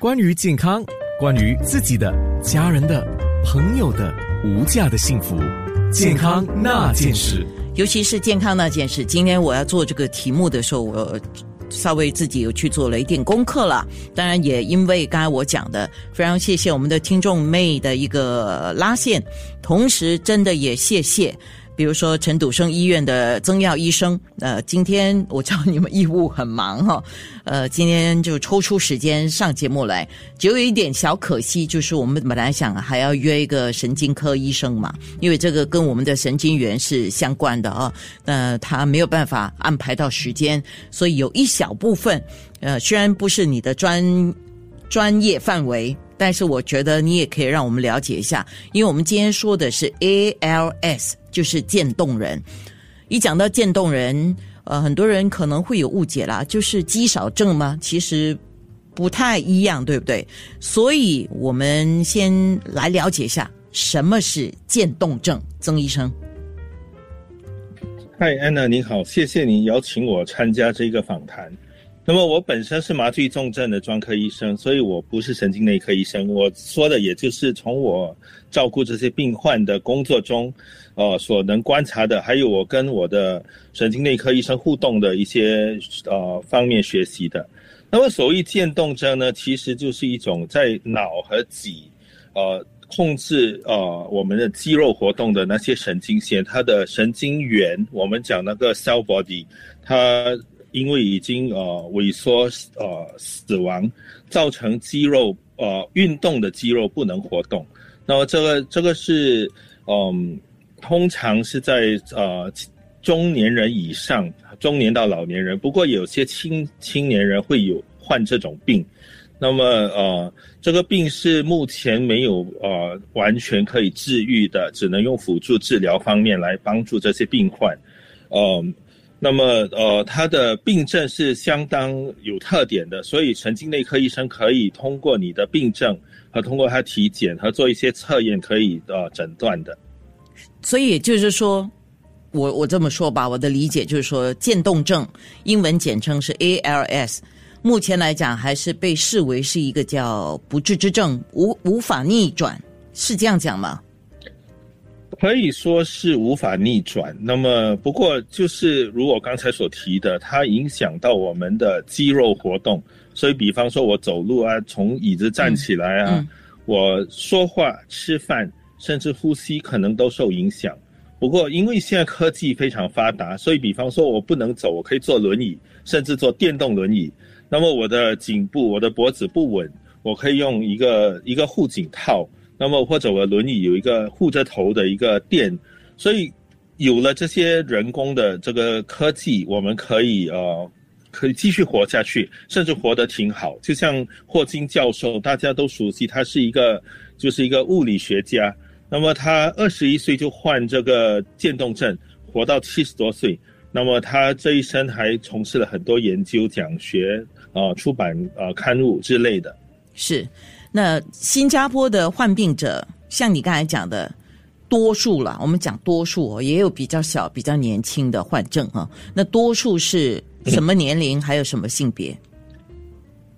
关于健康，关于自己的、家人的、朋友的无价的幸福，健康那件事，尤其是健康那件事。今天我要做这个题目的时候，我稍微自己有去做了一点功课了。当然，也因为刚才我讲的，非常谢谢我们的听众妹的一个拉线，同时真的也谢谢。比如说陈笃生医院的曾耀医生，呃，今天我知道你们医务很忙哈，呃，今天就抽出时间上节目来，只有一点小可惜，就是我们本来想还要约一个神经科医生嘛，因为这个跟我们的神经元是相关的啊，那他没有办法安排到时间，所以有一小部分，呃，虽然不是你的专专业范围。但是我觉得你也可以让我们了解一下，因为我们今天说的是 ALS，就是渐冻人。一讲到渐冻人，呃，很多人可能会有误解啦，就是肌少症吗？其实不太一样，对不对？所以我们先来了解一下什么是渐冻症，曾医生。嗨，安娜，你好，谢谢你邀请我参加这个访谈。那么我本身是麻醉重症的专科医生，所以我不是神经内科医生。我说的也就是从我照顾这些病患的工作中，呃，所能观察的，还有我跟我的神经内科医生互动的一些呃方面学习的。那么所谓渐冻症呢，其实就是一种在脑和脊，呃，控制呃我们的肌肉活动的那些神经线，它的神经元，我们讲那个 cell body，它。因为已经呃萎缩呃死亡，造成肌肉呃运动的肌肉不能活动，那么这个这个是嗯通常是在呃中年人以上，中年到老年人，不过有些青青年人会有患这种病，那么呃这个病是目前没有呃完全可以治愈的，只能用辅助治疗方面来帮助这些病患，嗯。那么，呃，他的病症是相当有特点的，所以神经内科医生可以通过你的病症和通过他体检和做一些测验，可以呃诊断的。所以就是说，我我这么说吧，我的理解就是说，渐冻症英文简称是 ALS，目前来讲还是被视为是一个叫不治之症，无无法逆转，是这样讲吗？可以说是无法逆转。那么，不过就是如我刚才所提的，它影响到我们的肌肉活动。所以，比方说我走路啊，从椅子站起来啊，我说话、吃饭，甚至呼吸，可能都受影响。不过，因为现在科技非常发达，所以比方说我不能走，我可以坐轮椅，甚至坐电动轮椅。那么，我的颈部、我的脖子不稳，我可以用一个一个护颈套。那么或者我轮椅有一个护着头的一个垫，所以有了这些人工的这个科技，我们可以呃可以继续活下去，甚至活得挺好。就像霍金教授，大家都熟悉，他是一个就是一个物理学家。那么他二十一岁就患这个渐冻症，活到七十多岁。那么他这一生还从事了很多研究、讲学啊、出版啊刊物之类的。是。那新加坡的患病者，像你刚才讲的，多数了。我们讲多数哦，也有比较小、比较年轻的患症啊。那多数是什么年龄？还有什么性别？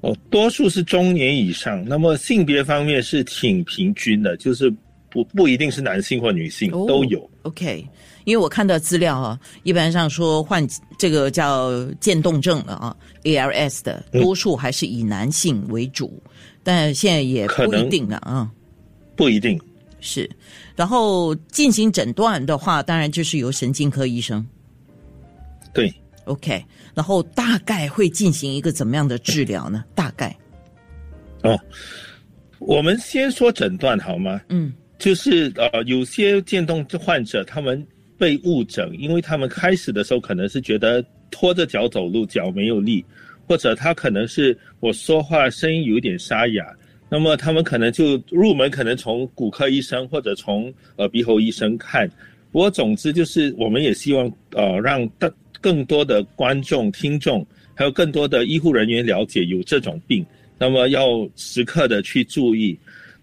哦，多数是中年以上。那么性别方面是挺平均的，就是不不一定是男性或女性都有。OK，因为我看到资料啊，一般上说患这个叫渐冻症的啊，ALS 的多数还是以男性为主。但现在也不一定了啊，不一定是。然后进行诊断的话，当然就是由神经科医生。对，OK。然后大概会进行一个怎么样的治疗呢？大概哦，我们先说诊断好吗？嗯，就是呃，有些渐冻患者他们被误诊，因为他们开始的时候可能是觉得拖着脚走路，脚没有力。或者他可能是我说话声音有点沙哑，那么他们可能就入门，可能从骨科医生或者从耳鼻喉医生看。不过总之就是，我们也希望呃让更更多的观众、听众，还有更多的医护人员了解有这种病，那么要时刻的去注意。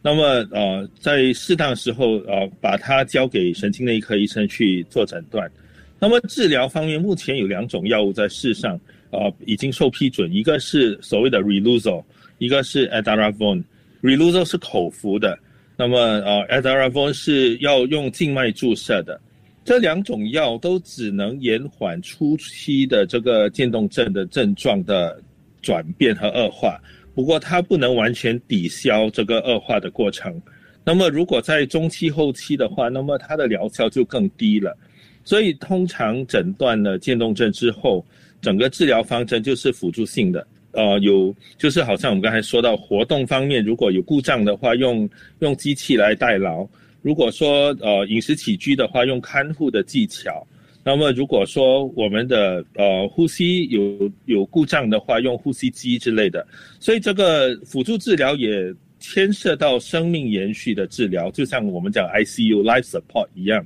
那么呃在适当时候呃把它交给神经内科医生去做诊断。那么治疗方面，目前有两种药物在世上。呃，已经受批准，一个是所谓的 Reluzol，一个是 Adaravone，Reluzole 是口服的，那么呃 a d a r a v o n 是要用静脉注射的。这两种药都只能延缓初期的这个渐冻症的症状的转变和恶化，不过它不能完全抵消这个恶化的过程。那么如果在中期后期的话，那么它的疗效就更低了。所以通常诊断了渐冻症之后，整个治疗方针就是辅助性的。呃，有就是好像我们刚才说到活动方面，如果有故障的话，用用机器来代劳。如果说呃饮食起居的话，用看护的技巧；那么如果说我们的呃呼吸有有故障的话，用呼吸机之类的。所以这个辅助治疗也牵涉到生命延续的治疗，就像我们讲 ICU life support 一样。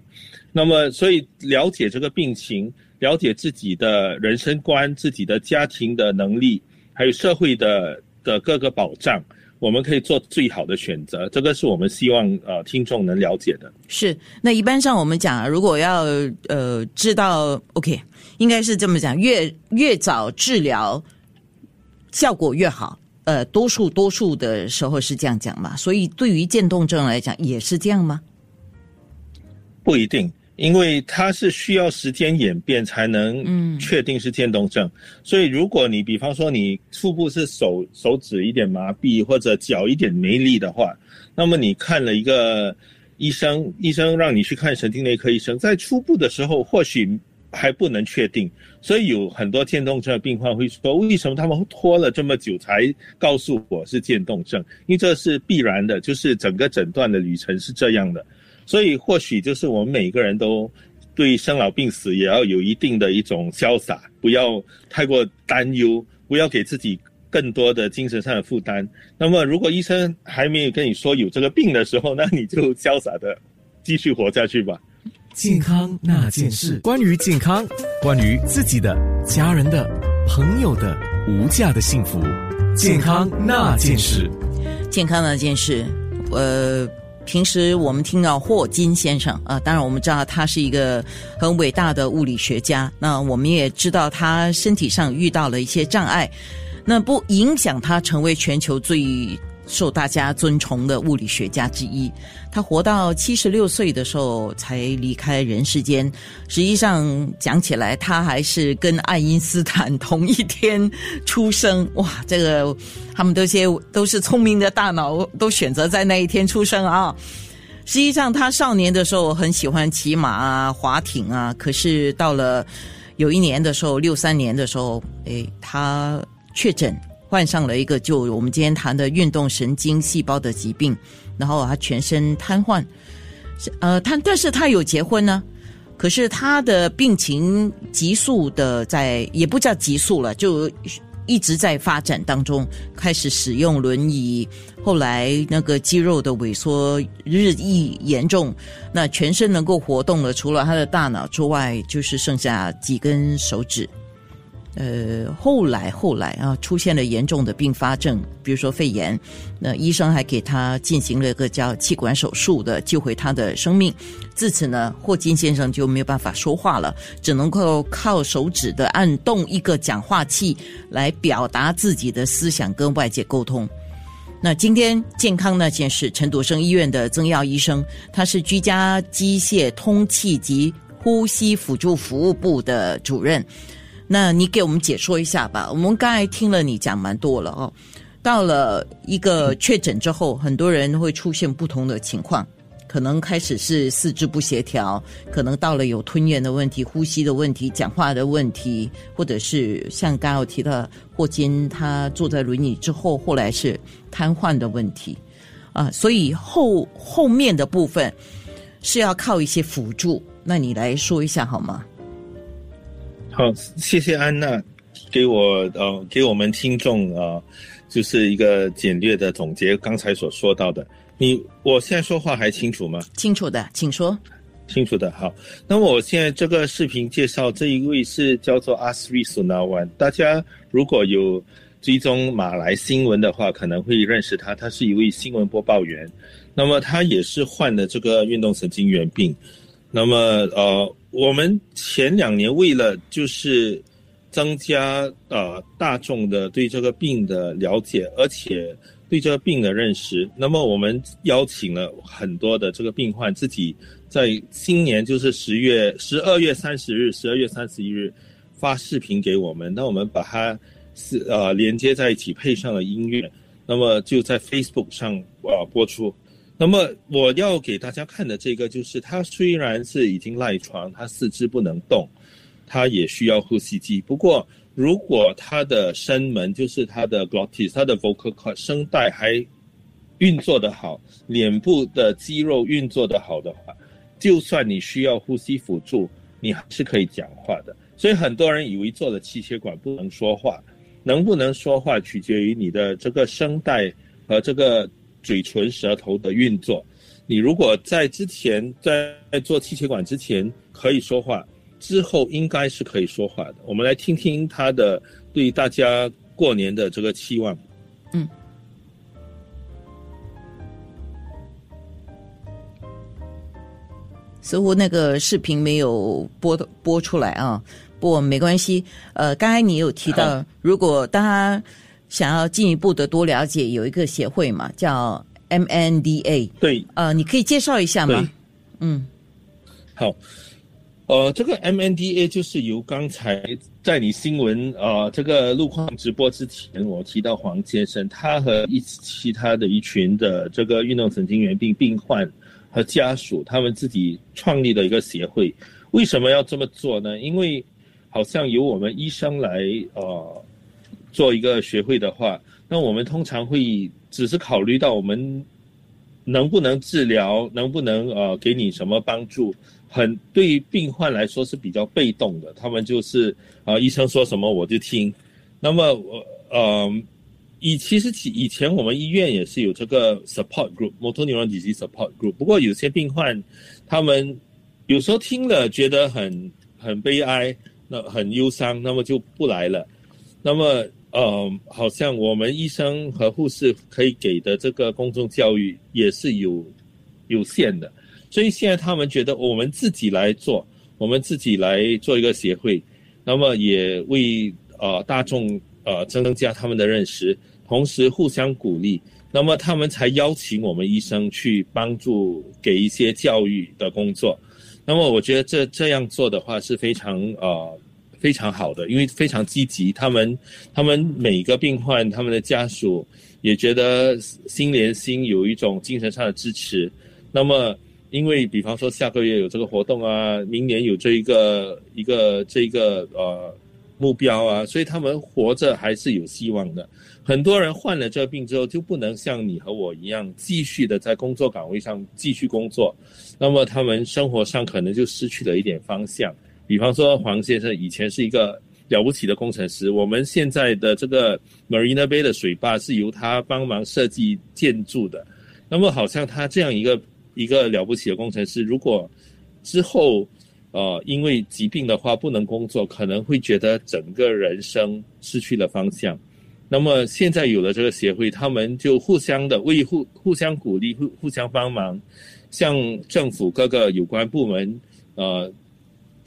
那么所以了解这个病情，了解自己的人生观、自己的家庭的能力，还有社会的的各个保障。我们可以做最好的选择，这个是我们希望呃听众能了解的。是，那一般上我们讲，如果要呃知道，OK，应该是这么讲，越越早治疗效果越好。呃，多数多数的时候是这样讲嘛，所以对于渐冻症来讲也是这样吗？不一定。因为它是需要时间演变才能确定是渐冻症，所以如果你比方说你腹部是手手指一点麻痹或者脚一点没力的话，那么你看了一个医生，医生让你去看神经内科医生，在初步的时候或许还不能确定，所以有很多渐冻症的病患会说，为什么他们拖了这么久才告诉我是渐冻症？因为这是必然的，就是整个诊断的旅程是这样的。所以，或许就是我们每个人都对生老病死也要有一定的一种潇洒，不要太过担忧，不要给自己更多的精神上的负担。那么，如果医生还没有跟你说有这个病的时候，那你就潇洒的继续活下去吧。健康那件事，关于健康，关于自己的、家人的、朋友的无价的幸福。健康那件事，健康那件事，呃。平时我们听到霍金先生啊，当然我们知道他是一个很伟大的物理学家。那我们也知道他身体上遇到了一些障碍，那不影响他成为全球最。受大家尊崇的物理学家之一，他活到七十六岁的时候才离开人世间。实际上讲起来，他还是跟爱因斯坦同一天出生。哇，这个他们这些都是聪明的大脑，都选择在那一天出生啊。实际上，他少年的时候很喜欢骑马啊、划艇啊，可是到了有一年的时候，六三年的时候，哎，他确诊。患上了一个就我们今天谈的运动神经细胞的疾病，然后他全身瘫痪，呃，他但是他有结婚呢，可是他的病情急速的在，也不叫急速了，就一直在发展当中，开始使用轮椅，后来那个肌肉的萎缩日益严重，那全身能够活动的除了他的大脑之外，就是剩下几根手指。呃，后来后来啊，出现了严重的并发症，比如说肺炎，那医生还给他进行了一个叫气管手术的，救回他的生命。自此呢，霍金先生就没有办法说话了，只能够靠手指的按动一个讲话器来表达自己的思想跟外界沟通。那今天健康那件事，陈笃生医院的曾耀医生，他是居家机械通气及呼吸辅助服务部的主任。那你给我们解说一下吧。我们刚才听了你讲蛮多了哦。到了一个确诊之后，很多人会出现不同的情况，可能开始是四肢不协调，可能到了有吞咽的问题、呼吸的问题、讲话的问题，或者是像刚刚我提到霍金他坐在轮椅之后，后来是瘫痪的问题啊。所以后后面的部分是要靠一些辅助。那你来说一下好吗？好，谢谢安娜，给我呃给我们听众啊，就是一个简略的总结刚才所说到的。你我现在说话还清楚吗？清楚的，请说。清楚的，好。那么我现在这个视频介绍这一位是叫做阿斯瑞苏纳万，大家如果有追踪马来新闻的话，可能会认识他，他是一位新闻播报员。那么他也是患了这个运动神经元病。那么呃。我们前两年为了就是增加呃大众的对这个病的了解，而且对这个病的认识。那么我们邀请了很多的这个病患自己在今年就是十月十二月三十日、十二月三十一日发视频给我们，那我们把它是呃连接在一起，配上了音乐，那么就在 Facebook 上啊播出。那么我要给大家看的这个就是，他虽然是已经赖床，他四肢不能动，他也需要呼吸机。不过，如果他的声门，就是他的 glottis，他的 vocal cord 声带还运作的好，脸部的肌肉运作的好的话，就算你需要呼吸辅助，你还是可以讲话的。所以很多人以为做了气血管不能说话，能不能说话取决于你的这个声带和这个。嘴唇、舌头的运作，你如果在之前在做气血管之前可以说话，之后应该是可以说话的。我们来听听他的对大家过年的这个期望。嗯，似乎那个视频没有播播出来啊，不过没关系。呃，刚才你有提到，如果大家。想要进一步的多了解，有一个协会嘛，叫 MNDA。对，呃，你可以介绍一下吗？嗯，好，呃，这个 MNDA 就是由刚才在你新闻啊这个路况直播之前，我提到黄先生，他和一其他的一群的这个运动神经元病病患和家属，他们自己创立的一个协会。为什么要这么做呢？因为好像由我们医生来呃。做一个学会的话，那我们通常会只是考虑到我们能不能治疗，能不能呃给你什么帮助，很对于病患来说是比较被动的，他们就是啊医生说什么我就听。那么我呃以其实以前我们医院也是有这个 support group，motor neuron disease support group。不过有些病患他们有时候听了觉得很很悲哀，那很忧伤，那么就不来了。那么呃，好像我们医生和护士可以给的这个公众教育也是有有限的，所以现在他们觉得我们自己来做，我们自己来做一个协会，那么也为呃大众呃增加他们的认识，同时互相鼓励，那么他们才邀请我们医生去帮助给一些教育的工作，那么我觉得这这样做的话是非常呃。非常好的，因为非常积极。他们，他们每个病患，他们的家属也觉得心连心，有一种精神上的支持。那么，因为比方说下个月有这个活动啊，明年有这一个一个这一个呃目标啊，所以他们活着还是有希望的。很多人患了这个病之后，就不能像你和我一样继续的在工作岗位上继续工作，那么他们生活上可能就失去了一点方向。比方说，黄先生以前是一个了不起的工程师。我们现在的这个 Marina Bay 的水坝是由他帮忙设计建筑的。那么，好像他这样一个一个了不起的工程师，如果之后呃因为疾病的话不能工作，可能会觉得整个人生失去了方向。那么现在有了这个协会，他们就互相的为互互相鼓励，互互相帮忙，向政府各个有关部门呃。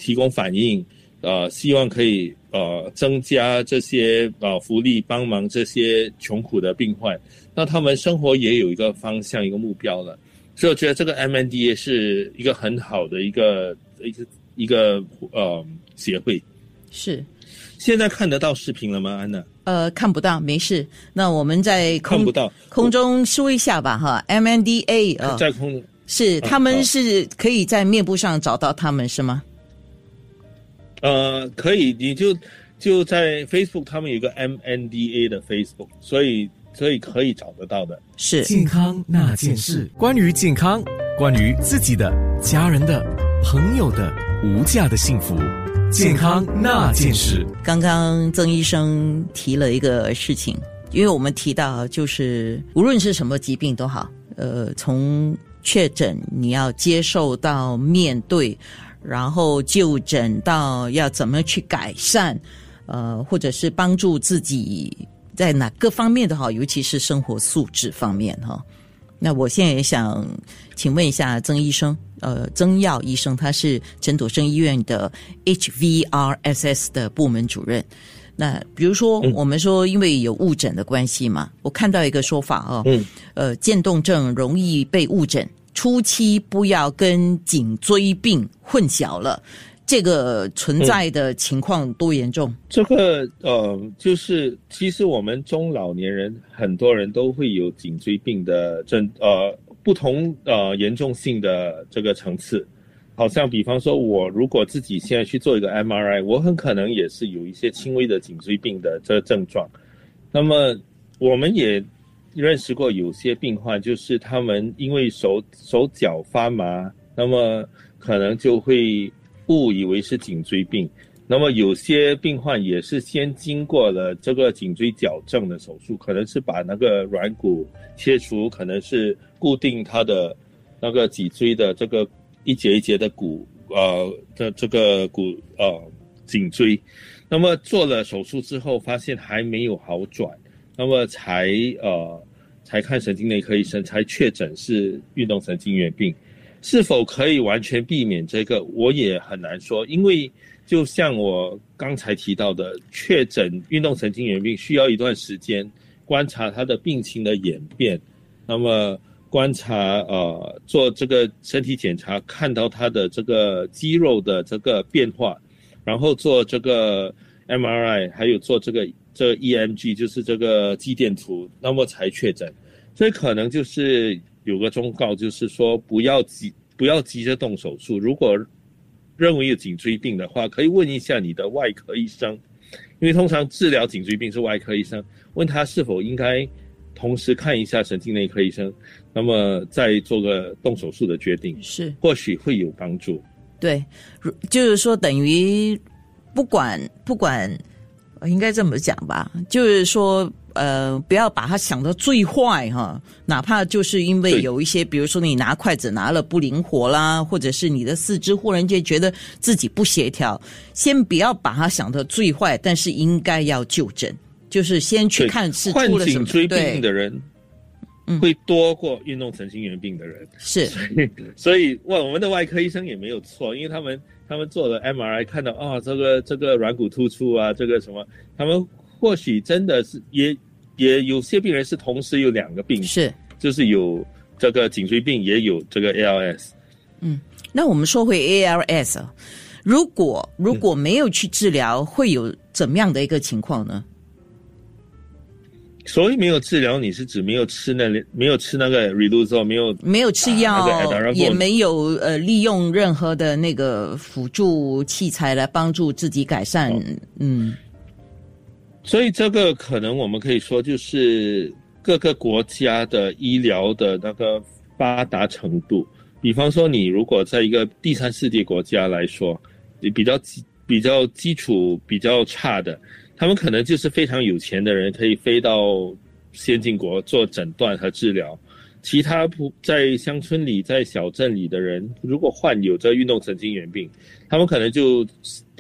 提供反应，呃，希望可以呃增加这些呃福利，帮忙这些穷苦的病患，那他们生活也有一个方向，一个目标了。所以我觉得这个 MNDA 是一个很好的一个一个一个呃协会。是，现在看得到视频了吗，安娜？呃，看不到，没事。那我们在看不到空中说一下吧，哈，MNDA 啊，在空是他们是可以在面部上找到他们是吗？呃，可以，你就就在 Facebook，他们有个 MNDA 的 Facebook，所以所以可以找得到的。是健康那件事，关于健康，关于自己的、家人的、朋友的无价的幸福，健康那件事。刚刚曾医生提了一个事情，因为我们提到就是无论是什么疾病都好，呃，从确诊你要接受到面对。然后就诊到要怎么去改善，呃，或者是帮助自己在哪各方面的哈，尤其是生活素质方面哈。那我现在也想请问一下曾医生，呃曾耀医生，他是陈朵生医院的 HVRSS 的部门主任。那比如说，我们说因为有误诊的关系嘛，我看到一个说法哦，嗯，呃，渐冻症容易被误诊，初期不要跟颈椎病混淆了。这个存在的情况多严重？这个呃，就是其实我们中老年人很多人都会有颈椎病的症，呃，不同呃严重性的这个层次。好像比方说，我如果自己现在去做一个 MRI，我很可能也是有一些轻微的颈椎病的这个症状。那么我们也认识过有些病患，就是他们因为手手脚发麻，那么可能就会误以为是颈椎病。那么有些病患也是先经过了这个颈椎矫正的手术，可能是把那个软骨切除，可能是固定他的那个脊椎的这个。一节一节的骨，呃的这个骨，呃颈椎，那么做了手术之后，发现还没有好转，那么才呃才看神经内科医生，才确诊是运动神经元病，是否可以完全避免这个，我也很难说，因为就像我刚才提到的，确诊运动神经元病需要一段时间观察他的病情的演变，那么。观察呃，做这个身体检查，看到他的这个肌肉的这个变化，然后做这个 MRI，还有做这个这 EMG，就是这个肌电图，那么才确诊。所以可能就是有个忠告，就是说不要急，不要急着动手术。如果认为有颈椎病的话，可以问一下你的外科医生，因为通常治疗颈椎病是外科医生，问他是否应该。同时看一下神经内科医生，那么再做个动手术的决定，是或许会有帮助。对，就是说等于不管不管，应该这么讲吧，就是说呃，不要把它想的最坏哈，哪怕就是因为有一些，比如说你拿筷子拿了不灵活啦，或者是你的四肢忽然间觉得自己不协调，先不要把它想的最坏，但是应该要就诊。就是先去看是患颈椎病的人，会多过运动神经元病的人。是，所以我我们的外科医生也没有错，因为他们他们做了 MRI 看到啊，这个这个软骨突出啊，这个什么，他们或许真的是也也有些病人是同时有两个病，是，就是有这个颈椎病，也有这个 ALS。嗯，那我们说回 ALS，如果如果没有去治疗，会有怎么样的一个情况呢？所以没有治疗，你是指没有吃那没有吃那个 r e l u z o 没有没有吃药，也没有呃利用任何的那个辅助器材来帮助自己改善。嗯，所以这个可能我们可以说，就是各个国家的医疗的那个发达程度。比方说，你如果在一个第三世界国家来说，你比较基比较基础比较差的。他们可能就是非常有钱的人，可以飞到先进国做诊断和治疗。其他不在乡村里、在小镇里的人，如果患有这运动神经元病，他们可能就，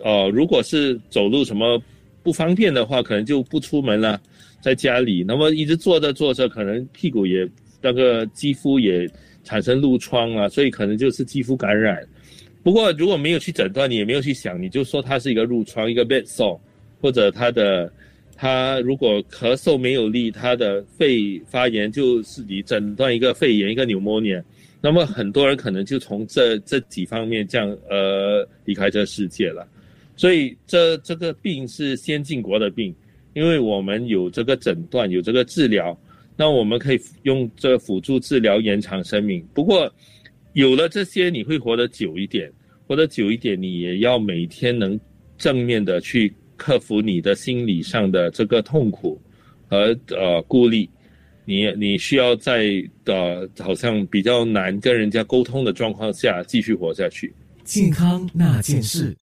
呃，如果是走路什么不方便的话，可能就不出门了，在家里。那么一直坐着坐着，可能屁股也那个肌肤也产生褥疮啊，所以可能就是肌肤感染。不过如果没有去诊断，你也没有去想，你就说它是一个褥疮，一个 bed sore。或者他的他如果咳嗽没有力，他的肺发炎就是你诊断一个肺炎一个 pneumonia，那么很多人可能就从这这几方面这样呃离开这世界了。所以这这个病是先进国的病，因为我们有这个诊断有这个治疗，那我们可以用这辅助治疗延长生命。不过有了这些，你会活得久一点，活得久一点，你也要每天能正面的去。克服你的心理上的这个痛苦和呃孤立，你你需要在呃好像比较难跟人家沟通的状况下继续活下去。健康那件事。